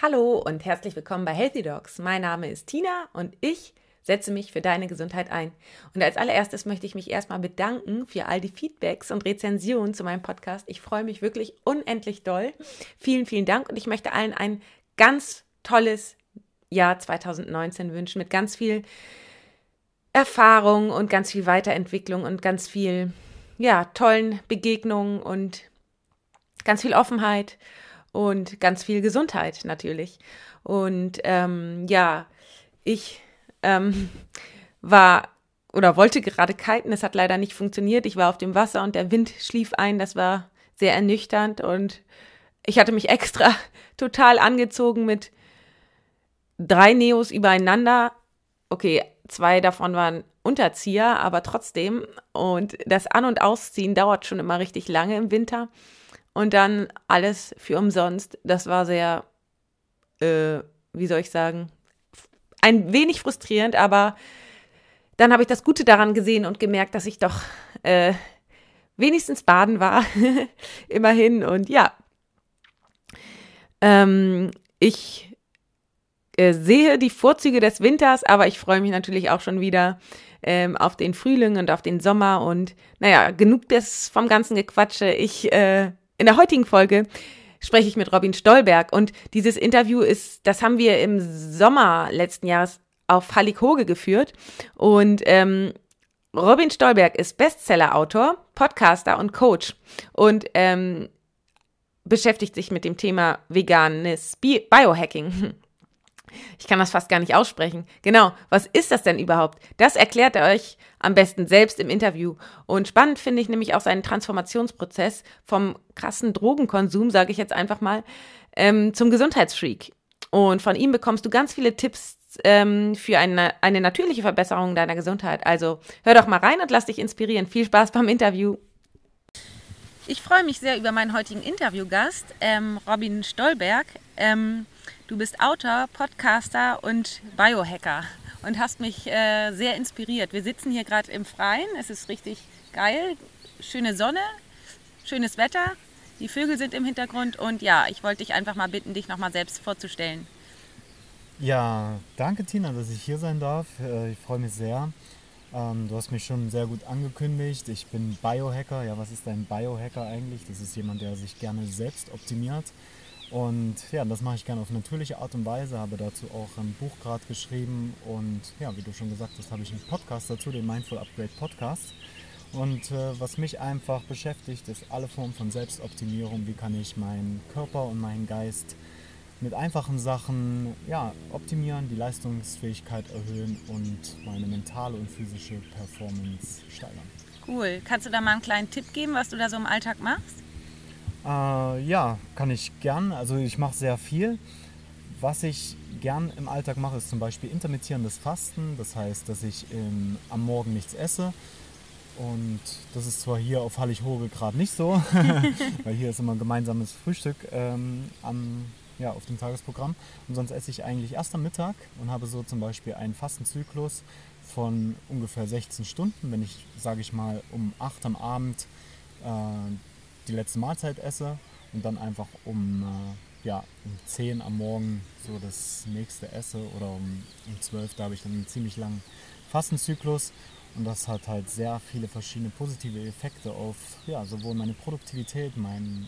Hallo und herzlich willkommen bei Healthy Dogs. Mein Name ist Tina und ich setze mich für deine Gesundheit ein. Und als allererstes möchte ich mich erstmal bedanken für all die Feedbacks und Rezensionen zu meinem Podcast. Ich freue mich wirklich unendlich doll. Vielen, vielen Dank und ich möchte allen ein ganz tolles Jahr 2019 wünschen mit ganz viel Erfahrung und ganz viel Weiterentwicklung und ganz viel, ja, tollen Begegnungen und ganz viel Offenheit und ganz viel Gesundheit natürlich. Und ähm, ja, ich ähm, war oder wollte gerade kiten, es hat leider nicht funktioniert. Ich war auf dem Wasser und der Wind schlief ein, das war sehr ernüchternd und ich hatte mich extra total angezogen mit drei Neos übereinander. Okay, zwei davon waren Unterzieher, aber trotzdem. Und das An- und Ausziehen dauert schon immer richtig lange im Winter und dann alles für umsonst. Das war sehr, äh, wie soll ich sagen, ein wenig frustrierend, aber dann habe ich das Gute daran gesehen und gemerkt, dass ich doch äh, wenigstens baden war, immerhin. Und ja, ähm, ich äh, sehe die Vorzüge des Winters, aber ich freue mich natürlich auch schon wieder ähm, auf den Frühling und auf den Sommer. Und naja, genug des vom ganzen Gequatsche. Ich äh, in der heutigen Folge spreche ich mit Robin Stolberg und dieses Interview ist, das haben wir im Sommer letzten Jahres auf Hallig-Hoge geführt und ähm, Robin Stolberg ist Bestseller-Autor, Podcaster und Coach und ähm, beschäftigt sich mit dem Thema veganes Biohacking. Ich kann das fast gar nicht aussprechen. Genau, was ist das denn überhaupt? Das erklärt er euch am besten selbst im Interview. Und spannend finde ich nämlich auch seinen Transformationsprozess vom krassen Drogenkonsum, sage ich jetzt einfach mal, ähm, zum Gesundheitsfreak. Und von ihm bekommst du ganz viele Tipps ähm, für eine, eine natürliche Verbesserung deiner Gesundheit. Also hör doch mal rein und lass dich inspirieren. Viel Spaß beim Interview. Ich freue mich sehr über meinen heutigen Interviewgast, ähm, Robin Stolberg. Ähm, Du bist Autor, Podcaster und Biohacker und hast mich äh, sehr inspiriert. Wir sitzen hier gerade im Freien. Es ist richtig geil. Schöne Sonne, schönes Wetter. Die Vögel sind im Hintergrund und ja, ich wollte dich einfach mal bitten, dich nochmal selbst vorzustellen. Ja, danke Tina, dass ich hier sein darf. Äh, ich freue mich sehr. Ähm, du hast mich schon sehr gut angekündigt. Ich bin Biohacker. Ja, was ist ein Biohacker eigentlich? Das ist jemand, der sich gerne selbst optimiert. Und ja, das mache ich gerne auf natürliche Art und Weise, habe dazu auch ein Buch gerade geschrieben und ja, wie du schon gesagt hast, habe ich einen Podcast dazu, den Mindful Upgrade Podcast. Und äh, was mich einfach beschäftigt, ist alle Formen von Selbstoptimierung. Wie kann ich meinen Körper und meinen Geist mit einfachen Sachen ja, optimieren, die Leistungsfähigkeit erhöhen und meine mentale und physische Performance steigern. Cool. Kannst du da mal einen kleinen Tipp geben, was du da so im Alltag machst? Äh, ja, kann ich gern. Also ich mache sehr viel. Was ich gern im Alltag mache, ist zum Beispiel intermittierendes Fasten. Das heißt, dass ich ähm, am Morgen nichts esse. Und das ist zwar hier auf Hallig-Hoge gerade nicht so, weil hier ist immer ein gemeinsames Frühstück ähm, am, ja, auf dem Tagesprogramm. Und sonst esse ich eigentlich erst am Mittag und habe so zum Beispiel einen Fastenzyklus von ungefähr 16 Stunden. Wenn ich, sage ich mal, um 8 am Abend äh, die letzte Mahlzeit esse und dann einfach um, äh, ja, um 10 am Morgen so das nächste esse oder um, um 12, da habe ich dann einen ziemlich langen Fastenzyklus und das hat halt sehr viele verschiedene positive Effekte auf ja, sowohl meine Produktivität, mein,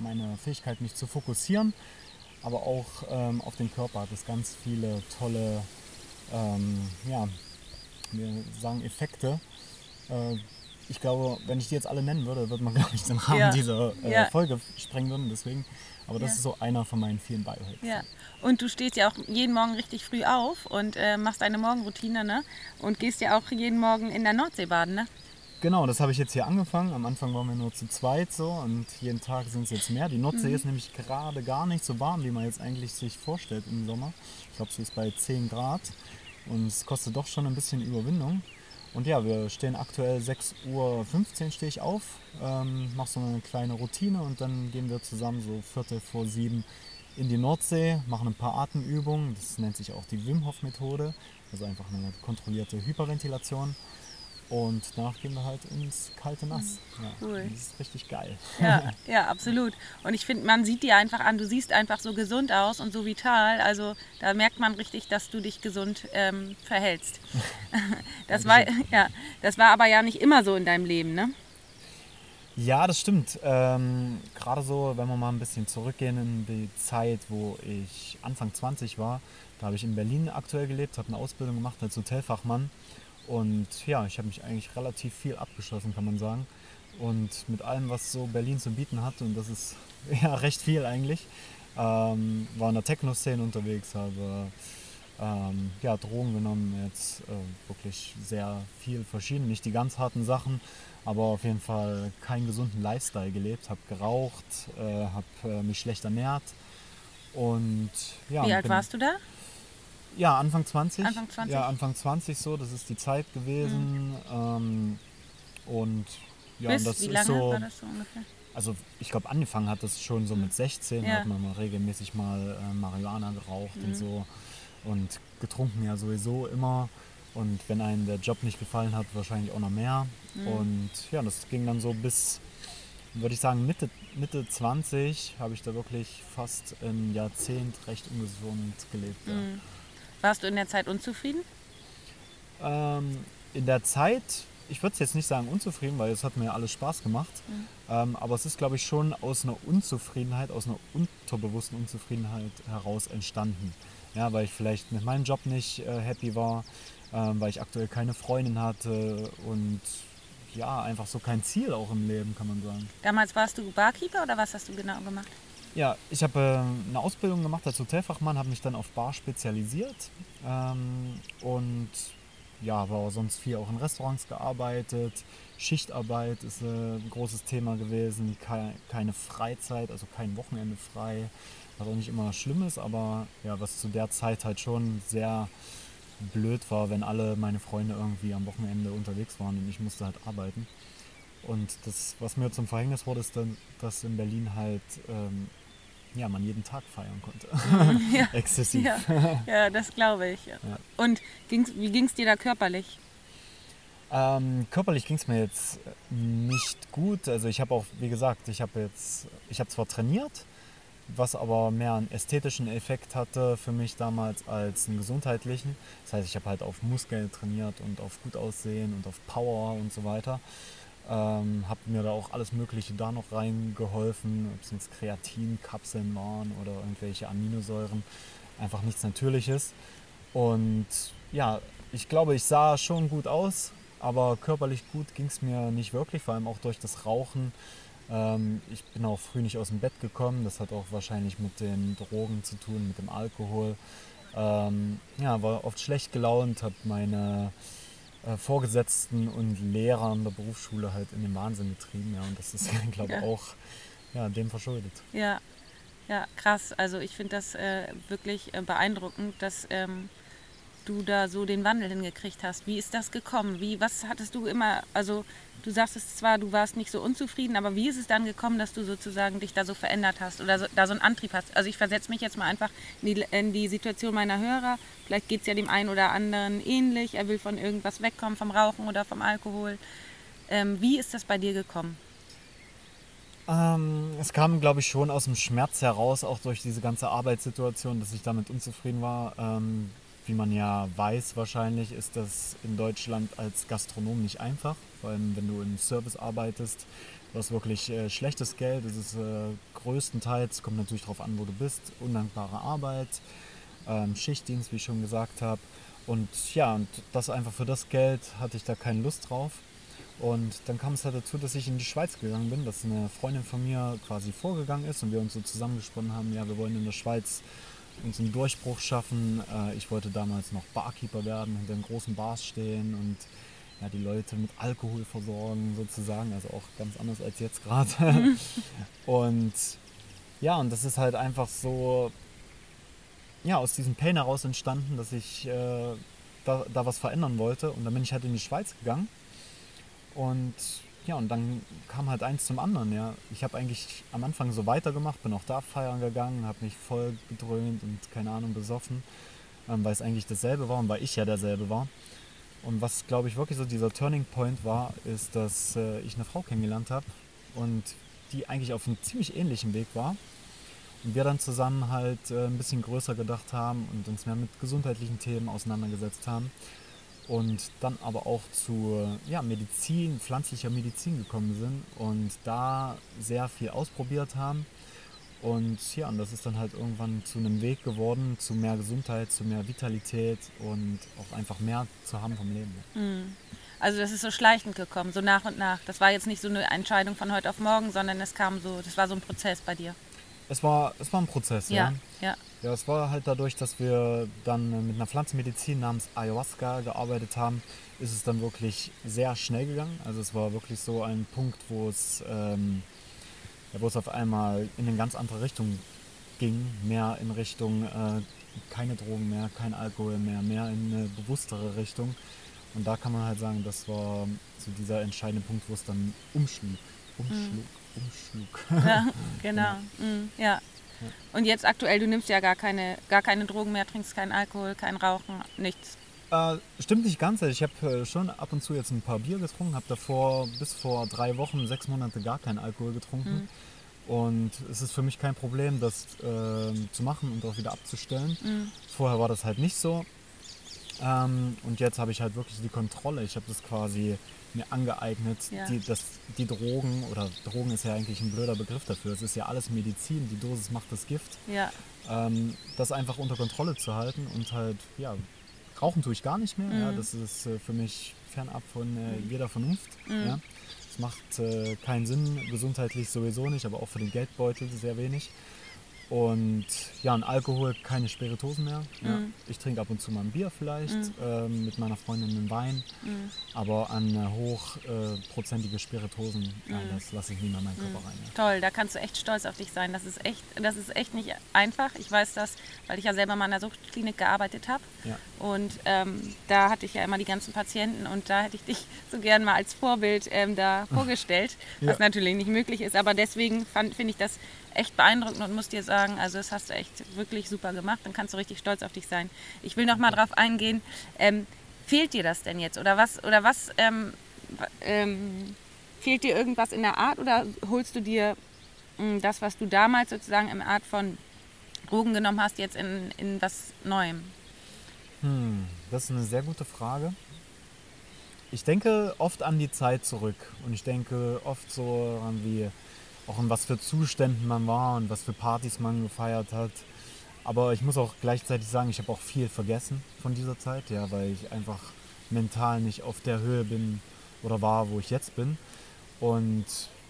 meine Fähigkeit, mich zu fokussieren, aber auch ähm, auf den Körper hat es ganz viele tolle, ähm, ja, wir sagen Effekte, äh, ich glaube, wenn ich die jetzt alle nennen würde, würde man, glaube ich, den Rahmen ja. dieser äh, ja. Folge sprengen würden. Deswegen, aber das ja. ist so einer von meinen vielen Biohacks. Ja. Und du stehst ja auch jeden Morgen richtig früh auf und äh, machst deine Morgenroutine, ne? Und gehst ja auch jeden Morgen in der Nordsee baden, ne? Genau, das habe ich jetzt hier angefangen. Am Anfang waren wir nur zu zweit so und jeden Tag sind es jetzt mehr. Die Nordsee mhm. ist nämlich gerade gar nicht so warm, wie man jetzt eigentlich sich vorstellt im Sommer. Ich glaube, sie ist bei 10 Grad und es kostet doch schon ein bisschen Überwindung. Und ja, wir stehen aktuell 6.15 Uhr stehe ich auf, ähm, mache so eine kleine Routine und dann gehen wir zusammen so Viertel vor sieben in die Nordsee, machen ein paar Atemübungen. Das nennt sich auch die Wim Hof Methode, also einfach eine kontrollierte Hyperventilation. Und danach gehen wir halt ins kalte Nass. Ja, Cool. Das ist richtig geil. Ja, ja, absolut. Und ich finde, man sieht dir einfach an, du siehst einfach so gesund aus und so vital. Also da merkt man richtig, dass du dich gesund ähm, verhältst. Das war, ja, das war aber ja nicht immer so in deinem Leben, ne? Ja, das stimmt. Ähm, Gerade so, wenn wir mal ein bisschen zurückgehen in die Zeit, wo ich Anfang 20 war, da habe ich in Berlin aktuell gelebt, habe eine Ausbildung gemacht als Hotelfachmann. Und ja, ich habe mich eigentlich relativ viel abgeschlossen, kann man sagen. Und mit allem, was so Berlin zu bieten hat, und das ist ja recht viel eigentlich, ähm, war in der Techno-Szene unterwegs, habe ähm, ja, Drogen genommen, jetzt äh, wirklich sehr viel verschieden, nicht die ganz harten Sachen, aber auf jeden Fall keinen gesunden Lifestyle gelebt, habe geraucht, äh, habe äh, mich schlecht ernährt und ja. Wie alt warst du da? Ja, Anfang 20. Anfang 20? Ja, Anfang 20 so, das ist die Zeit gewesen ähm, und ja, Bis, und das wie ist lange so, war das so ungefähr? also ich glaube angefangen hat das schon so mit 16, Ja. hat man mal regelmäßig mal äh, Marihuana geraucht Mhm. und so und getrunken ja sowieso immer und wenn einem der Job nicht gefallen hat, wahrscheinlich auch noch mehr Mhm. und ja, das ging dann so bis, würde ich sagen, Mitte, Mitte 20 habe ich da wirklich fast ein Jahrzehnt recht ungesund gelebt. Ja. Mhm. Warst du in der Zeit unzufrieden? Ähm, in der Zeit, ich würde es jetzt nicht sagen unzufrieden, weil es hat mir alles Spaß gemacht. Ähm, aber es ist, glaube ich, schon aus einer Unzufriedenheit, aus einer unterbewussten Unzufriedenheit heraus entstanden. Ja, weil ich vielleicht mit meinem Job nicht äh, happy war, ähm, weil ich aktuell keine Freundin hatte und ja, einfach so kein Ziel auch im Leben, kann man sagen. Damals warst du Barkeeper oder was hast du genau gemacht? Ja, ich habe äh, eine Ausbildung gemacht als Hotelfachmann, habe mich dann auf Bar spezialisiert ähm, und ja, auch sonst viel auch in Restaurants gearbeitet. Schichtarbeit ist äh, ein großes Thema gewesen, Kei- keine Freizeit, also kein Wochenende frei, was auch nicht immer schlimm ist, aber ja, was zu der Zeit halt schon sehr blöd war, wenn alle meine Freunde irgendwie am Wochenende unterwegs waren und ich musste halt arbeiten. Und das, was mir zum Verhängnis wurde, ist dann, dass in Berlin halt ähm, ja, man jeden Tag feiern konnte. Ja. Exzessiv. Ja, ja das glaube ich. Ja. Und ging's, wie ging es dir da körperlich? Ähm, körperlich ging es mir jetzt nicht gut. Also ich habe auch, wie gesagt, ich habe jetzt, ich habe zwar trainiert, was aber mehr einen ästhetischen Effekt hatte für mich damals als einen gesundheitlichen. Das heißt, ich habe halt auf Muskeln trainiert und auf gut aussehen und auf Power und so weiter. Ähm, habe mir da auch alles Mögliche da noch reingeholfen, ob es jetzt Kreatinkapseln waren oder irgendwelche Aminosäuren. Einfach nichts Natürliches. Und ja, ich glaube, ich sah schon gut aus, aber körperlich gut ging es mir nicht wirklich, vor allem auch durch das Rauchen. Ähm, ich bin auch früh nicht aus dem Bett gekommen, das hat auch wahrscheinlich mit den Drogen zu tun, mit dem Alkohol. Ähm, ja, war oft schlecht gelaunt, habe meine äh, Vorgesetzten und Lehrer in der Berufsschule halt in den Wahnsinn getrieben. Ja, und das ist, glaube ich, Ja. auch ja, dem verschuldet. Ja, ja, krass. Also ich finde das äh, wirklich äh, beeindruckend, dass ähm, du da so den Wandel hingekriegt hast. Wie ist das gekommen? Wie, was hattest du immer, also du sagst es zwar, du warst nicht so unzufrieden, aber wie ist es dann gekommen, dass du sozusagen dich da so verändert hast oder so, da so einen Antrieb hast? Also ich versetze mich jetzt mal einfach in die, in die Situation meiner Hörer. Vielleicht geht es ja dem einen oder anderen ähnlich. Er will von irgendwas wegkommen, vom Rauchen oder vom Alkohol. Ähm, wie ist das bei dir gekommen? Ähm, es kam, glaube ich, schon aus dem Schmerz heraus, auch durch diese ganze Arbeitssituation, dass ich damit unzufrieden war. Ähm, wie man ja weiß wahrscheinlich, ist das in Deutschland als Gastronom nicht einfach. Vor allem, wenn du im Service arbeitest. Du hast wirklich äh, schlechtes Geld. Es ist äh, größtenteils, kommt natürlich darauf an, wo du bist, undankbare Arbeit, ähm, Schichtdienst, wie ich schon gesagt habe. Und ja, und das einfach für das Geld hatte ich da keine Lust drauf. Und dann kam es halt dazu, dass ich in die Schweiz gegangen bin, dass eine Freundin von mir quasi vorgegangen ist und wir uns so zusammengesponnen haben, ja, wir wollen in der Schweiz uns einen Durchbruch schaffen. Äh, ich wollte damals noch Barkeeper werden, hinter den großen Bars stehen und ja, die Leute mit Alkohol versorgen sozusagen, also auch ganz anders als jetzt gerade. und ja, und das ist halt einfach so, ja, aus diesem Pain heraus entstanden, dass ich äh, da, da was verändern wollte und dann bin ich halt in die Schweiz gegangen und ja, und dann kam halt eins zum anderen, ja. Ich habe eigentlich am Anfang so weitergemacht, bin auch da feiern gegangen, habe mich voll gedröhnt und keine Ahnung besoffen, ähm, weil es eigentlich dasselbe war und weil ich ja derselbe war. Und was, glaube ich, wirklich so dieser Turning Point war, ist, dass äh, ich eine Frau kennengelernt habe und die eigentlich auf einem ziemlich ähnlichen Weg war. Und wir dann zusammen halt äh, ein bisschen größer gedacht haben und uns mehr mit gesundheitlichen Themen auseinandergesetzt haben. Und dann aber auch zu ja, Medizin, pflanzlicher Medizin gekommen sind und da sehr viel ausprobiert haben. Und ja, und das ist dann halt irgendwann zu einem Weg geworden, zu mehr Gesundheit, zu mehr Vitalität und auch einfach mehr zu haben vom Leben. Mhm. Also das ist so schleichend gekommen, so nach und nach. Das war jetzt nicht so eine Entscheidung von heute auf morgen, sondern es kam so, das war so ein Prozess bei dir. Es war, es war ein Prozess, ja. Ja, ja. Ja es war halt dadurch, dass wir dann mit einer Pflanzenmedizin namens Ayahuasca gearbeitet haben, ist es dann wirklich sehr schnell gegangen. Also es war wirklich so ein Punkt, wo es, ähm, wo es auf einmal in eine ganz andere Richtung ging, mehr in Richtung äh, keine Drogen mehr, kein Alkohol mehr, mehr in eine bewusstere Richtung. Und da kann man halt sagen, das war so dieser entscheidende Punkt, wo es dann umschlug. Umschlug. Mhm umschlug. Ja, genau. Mhm, ja. Und jetzt aktuell, du nimmst ja gar keine, gar keine Drogen mehr, trinkst keinen Alkohol, kein Rauchen, nichts. Äh, stimmt nicht ganz. Ich habe äh, schon ab und zu jetzt ein paar Bier getrunken, habe davor bis vor drei Wochen, sechs Monate gar keinen Alkohol getrunken. Mhm. Und es ist für mich kein Problem, das äh, zu machen und auch wieder abzustellen. Mhm. Vorher war das halt nicht so. Ähm, und jetzt habe ich halt wirklich die Kontrolle. Ich habe das quasi mir angeeignet, ja. die, das, die Drogen, oder Drogen ist ja eigentlich ein blöder Begriff dafür, es ist ja alles Medizin, die Dosis macht das Gift, ja. ähm, das einfach unter Kontrolle zu halten und halt, ja, rauchen tue ich gar nicht mehr, mhm. ja, das ist äh, für mich fernab von äh, jeder Vernunft, mhm. ja. Es macht äh, keinen Sinn, gesundheitlich sowieso nicht, aber auch für den Geldbeutel sehr wenig. Und ja, an Alkohol keine Spiritosen mehr. Ja. Mm. Ich trinke ab und zu mal ein Bier vielleicht, mm. ähm, mit meiner Freundin einen Wein. Mm. Aber an äh, hochprozentige äh, Spiritosen, nein, das lasse ich nie mehr in meinen Körper rein. Ja. Toll, da kannst du echt stolz auf dich sein. Das ist echt, das ist echt nicht einfach. Ich weiß das, weil ich ja selber mal in der Suchtklinik gearbeitet habe. Ja. Und ähm, da hatte ich ja immer die ganzen Patienten und da hätte ich dich so gern mal als Vorbild ähm, da vorgestellt, was natürlich nicht möglich ist. Aber deswegen finde ich das echt beeindruckend und muss dir sagen, also das hast du echt wirklich super gemacht. Dann kannst du richtig stolz auf dich sein. Ich will noch mal darauf eingehen. Ähm, fehlt dir das denn jetzt oder was oder was ähm, ähm, fehlt dir irgendwas in der Art oder holst du dir mh, hm, das, was du damals sozusagen im Art von Drogen genommen hast, jetzt in, in was Neuem? Hm, das ist eine sehr gute Frage. Ich denke oft an die Zeit zurück und ich denke oft so an wie auch in was für Zuständen man war und was für Partys man gefeiert hat. Aber ich muss auch gleichzeitig sagen, ich habe auch viel vergessen von dieser Zeit, ja, weil ich einfach mental nicht auf der Höhe bin oder war, wo ich jetzt bin. Und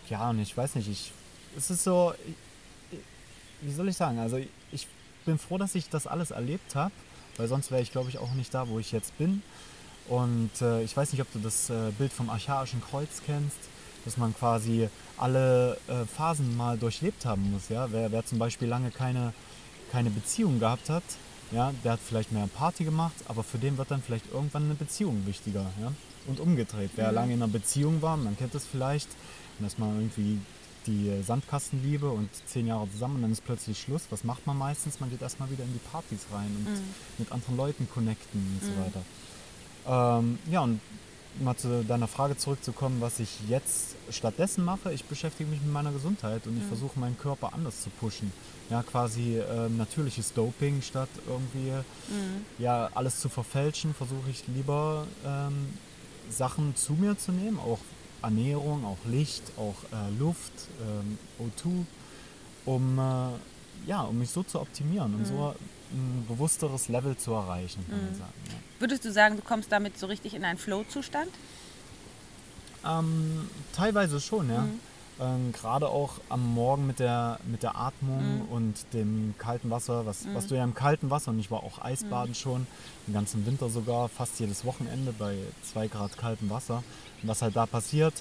ja, und ich weiß nicht, ich, es ist so, wie soll ich sagen, also ich bin froh, dass ich das alles erlebt habe, weil sonst wäre ich, glaube ich, auch nicht da, wo ich jetzt bin. Und äh, ich weiß nicht, ob du das äh, Bild vom Archaischen Kreuz kennst dass man quasi alle äh, Phasen mal durchlebt haben muss. Ja? Wer, wer zum Beispiel lange keine, keine Beziehung gehabt hat, ja, der hat vielleicht mehr Party gemacht, aber für den wird dann vielleicht irgendwann eine Beziehung wichtiger. Ja? Und umgedreht. Wer mhm. lange in einer Beziehung war, man kennt das vielleicht, dass man irgendwie die Sandkastenliebe und zehn Jahre zusammen und dann ist plötzlich Schluss. Was macht man meistens? Man geht erstmal wieder in die Partys rein und mhm. mit anderen Leuten connecten und mhm. so weiter. Ähm, ja, und mal zu deiner Frage zurückzukommen, was ich jetzt stattdessen mache. Ich beschäftige mich mit meiner Gesundheit und ich mhm. versuche meinen Körper anders zu pushen. Ja, quasi äh, natürliches Doping statt irgendwie mhm. ja, alles zu verfälschen, versuche ich lieber ähm, Sachen zu mir zu nehmen, auch Ernährung, auch Licht, auch äh, Luft, ähm, O2, um, äh, ja, um mich so zu optimieren und mhm. so ein bewussteres Level zu erreichen, kann man mhm. sagen. Ja. Würdest du sagen, du kommst damit so richtig in einen Flow-Zustand? Ähm, teilweise schon, ja. Mhm. Ähm, Gerade auch am Morgen mit der, mit der Atmung mhm. und dem kalten Wasser, was, mhm. was du ja im kalten Wasser, und ich war auch Eisbaden mhm. schon, den ganzen Winter sogar, fast jedes Wochenende bei zwei Grad kaltem Wasser. Und was halt da passiert,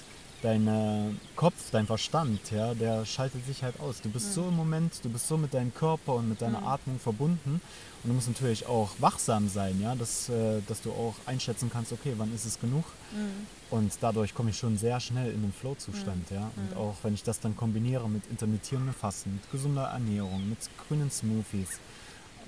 dein äh, Kopf, dein Verstand, ja, der schaltet sich halt aus. Du bist mhm. so im Moment, du bist so mit deinem Körper und mit deiner mhm. Atmung verbunden und du musst natürlich auch wachsam sein, ja, dass, äh, dass du auch einschätzen kannst, okay, wann ist es genug? Mhm. Und dadurch komme ich schon sehr schnell in den Flow-Zustand, mhm. ja. Und mhm. auch wenn ich das dann kombiniere mit intermittierendem Fasten, mit gesunder Ernährung, mit grünen Smoothies,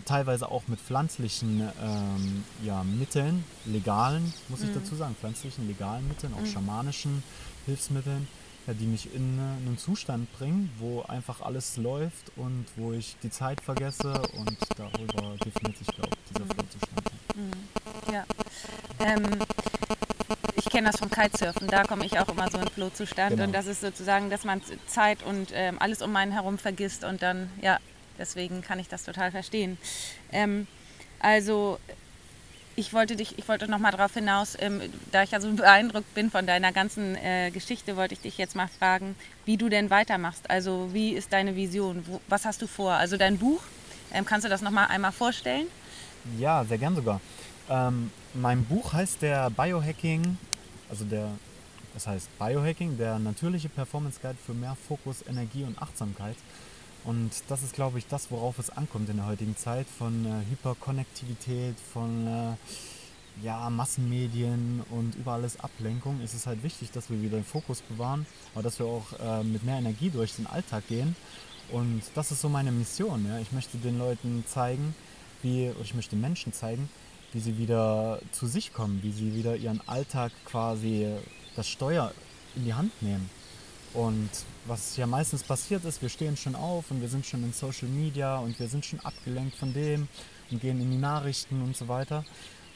teilweise auch mit pflanzlichen ähm, ja, Mitteln, legalen, muss ich Mhm. dazu sagen, pflanzlichen, legalen Mitteln, auch Mhm. schamanischen Hilfsmitteln, ja, die mich in äh, einen Zustand bringen, wo einfach alles läuft und wo ich die Zeit vergesse und darüber definiert sich, glaube ich, dieser Mhm. Flow-Zustand. Mhm. Ja. Ähm, ich kenne das vom Kitesurfen, da komme ich auch immer so in Flow-Zustand Genau. und das ist sozusagen, dass man Zeit und ähm, alles um einen herum vergisst und dann, ja, deswegen kann ich das total verstehen. Ähm, also ich wollte dich, ich wollte noch mal darauf hinaus, ähm, da ich ja so beeindruckt bin von deiner ganzen äh, Geschichte, wollte ich dich jetzt mal fragen, wie du denn weitermachst. Also wie ist deine Vision? Wo, was hast du vor? Also dein Buch, ähm, kannst du das noch mal einmal vorstellen? Ja, sehr gern sogar. Ähm, mein Buch heißt der Biohacking, also der, das heißt Biohacking, der natürliche Performance Guide für mehr Fokus, Energie und Achtsamkeit. Und das ist, glaube ich, das, worauf es ankommt in der heutigen Zeit, von äh, Hyperkonnektivität, von äh, ja, Massenmedien und überall ist Ablenkung. Es ist halt wichtig, dass wir wieder den Fokus bewahren, aber dass wir auch äh, mit mehr Energie durch den Alltag gehen. Und das ist so meine Mission. Ja? Ich möchte den Leuten zeigen, wie, ich möchte Menschen zeigen, wie sie wieder zu sich kommen, wie sie wieder ihren Alltag quasi das Steuer in die Hand nehmen. Und was ja meistens passiert ist, wir stehen schon auf und wir sind schon in Social Media und wir sind schon abgelenkt von dem und gehen in die Nachrichten und so weiter.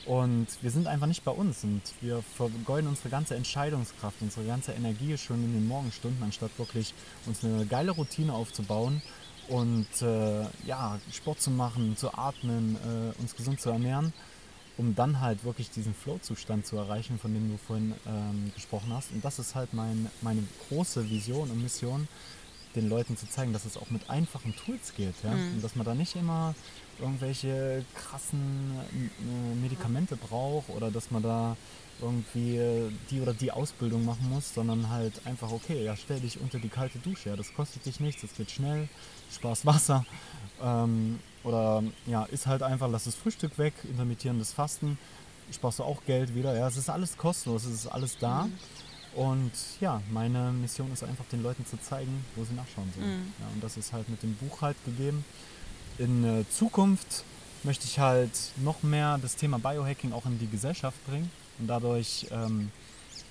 Und wir sind einfach nicht bei uns und wir vergeuden unsere ganze Entscheidungskraft, unsere ganze Energie schon in den Morgenstunden, anstatt wirklich uns eine geile Routine aufzubauen und äh, ja, Sport zu machen, zu atmen, äh, uns gesund zu ernähren, um dann halt wirklich diesen Flow-Zustand zu erreichen, von dem du vorhin ähm, gesprochen hast. Und das ist halt mein, meine große Vision und Mission, den Leuten zu zeigen, dass es auch mit einfachen Tools geht. Ja? Mhm. Und dass man da nicht immer irgendwelche krassen äh, Medikamente braucht oder dass man da irgendwie äh, die oder die Ausbildung machen muss, sondern halt einfach, okay, ja, stell dich unter die kalte Dusche, ja, das kostet dich nichts, das geht schnell, sparst Wasser. Ähm, oder ja, ist halt einfach, lass das Frühstück weg, intermittierendes Fasten, sparst du auch Geld wieder, ja, es ist alles kostenlos, es ist alles da. Und ja, meine Mission ist einfach den Leuten zu zeigen, wo sie nachschauen sollen. Mhm. Ja, und das ist halt mit dem Buch halt gegeben. In äh, Zukunft möchte ich halt noch mehr das Thema Biohacking auch in die Gesellschaft bringen und dadurch ähm,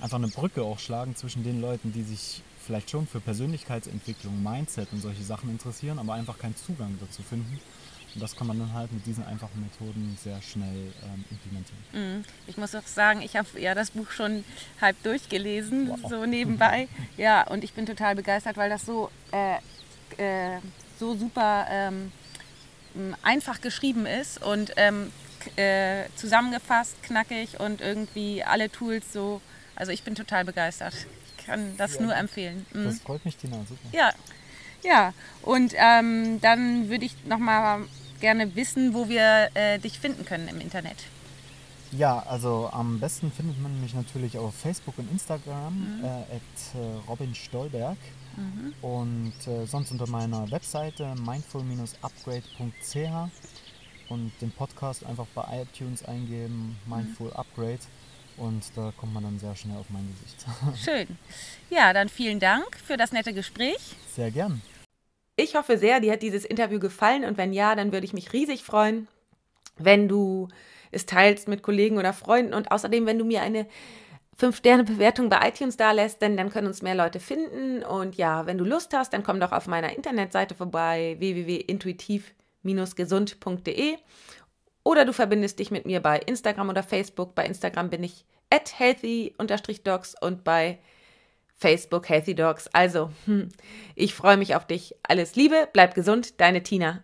einfach eine Brücke auch schlagen zwischen den Leuten, die sich vielleicht schon für Persönlichkeitsentwicklung, Mindset und solche Sachen interessieren, aber einfach keinen Zugang dazu finden. Und das kann man dann halt mit diesen einfachen Methoden sehr schnell ähm, implementieren. Mhm. Ich muss auch sagen, ich habe ja das Buch schon halb durchgelesen, Wow. so nebenbei. Ja, und ich bin total begeistert, weil das so, äh, äh, so super ähm, einfach geschrieben ist und ähm, äh, zusammengefasst, knackig und irgendwie alle Tools so. Also ich bin total begeistert. Ich kann das Ja, nur empfehlen. Mhm. Das freut mich, Tina, super. Ja, ja. Und ähm, dann würde ich noch mal gerne wissen, wo wir äh, dich finden können im Internet. Ja, also am besten findet man mich natürlich auf Facebook und Instagram äh, at äh, Robin Stolberg und äh, sonst unter meiner Webseite mindful-upgrade.ch und den Podcast einfach bei iTunes eingeben, Mindful Upgrade und da kommt man dann sehr schnell auf mein Gesicht. Schön. Ja, dann vielen Dank für das nette Gespräch. Sehr gern. Ich hoffe sehr, dir hat dieses Interview gefallen und wenn ja, dann würde ich mich riesig freuen, wenn du es teilst mit Kollegen oder Freunden und außerdem, wenn du mir eine 5-Sterne-Bewertung bei iTunes da lässt, denn dann können uns mehr Leute finden. Und ja, wenn du Lust hast, dann komm doch auf meiner Internetseite vorbei, www.intuitiv-gesund.de oder du verbindest dich mit mir bei Instagram oder Facebook. Bei Instagram bin ich at healthy-dogs und bei Facebook Healthy Dogs. Also, hm, ich freue mich auf dich. Alles Liebe, bleib gesund, deine Tina.